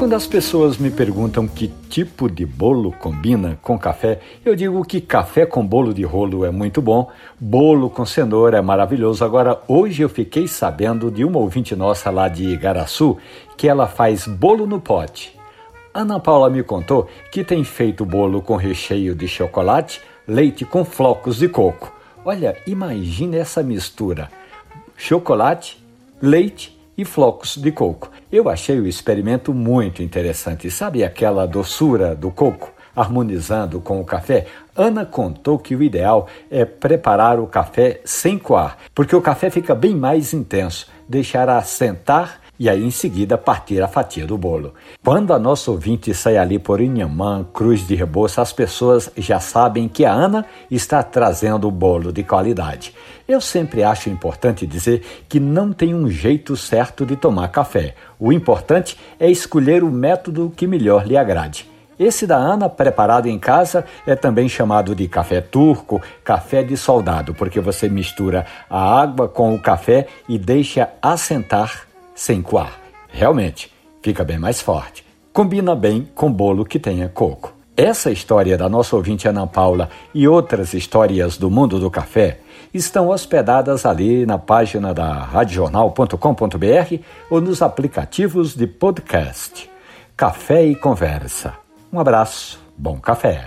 Quando as pessoas me perguntam que tipo de bolo combina com café, eu digo que café com bolo de rolo é muito bom, bolo com cenoura é maravilhoso. Agora, hoje eu fiquei sabendo de uma ouvinte nossa lá de Igaraçu que ela faz bolo no pote. Ana Paula me contou que tem feito bolo com recheio de chocolate, leite com flocos de coco. Olha, imagine essa mistura: chocolate, leite e flocos de coco. Eu achei o experimento muito interessante. Sabe aquela doçura do coco harmonizando com o café? Ana contou que o ideal é preparar o café sem coar, porque o café fica bem mais intenso. Deixar assentar e aí em seguida partir a fatia do bolo. Quando a nossa ouvinte sai ali por Inhamã, Cruz de Rebouça, as pessoas já sabem que a Ana está trazendo o bolo de qualidade. Eu sempre acho importante dizer que não tem um jeito certo de tomar café. O importante é escolher o método que melhor lhe agrade. Esse da Ana, preparado em casa, é também chamado de café turco, café de soldado, porque você mistura a água com o café e deixa assentar sem coar. Realmente, fica bem mais forte. Combina bem com bolo que tenha coco. Essa história da nossa ouvinte Ana Paula e outras histórias do mundo do café estão hospedadas ali na página da radiojornal.com.br ou nos aplicativos de podcast. Café e Conversa. Um abraço, bom café.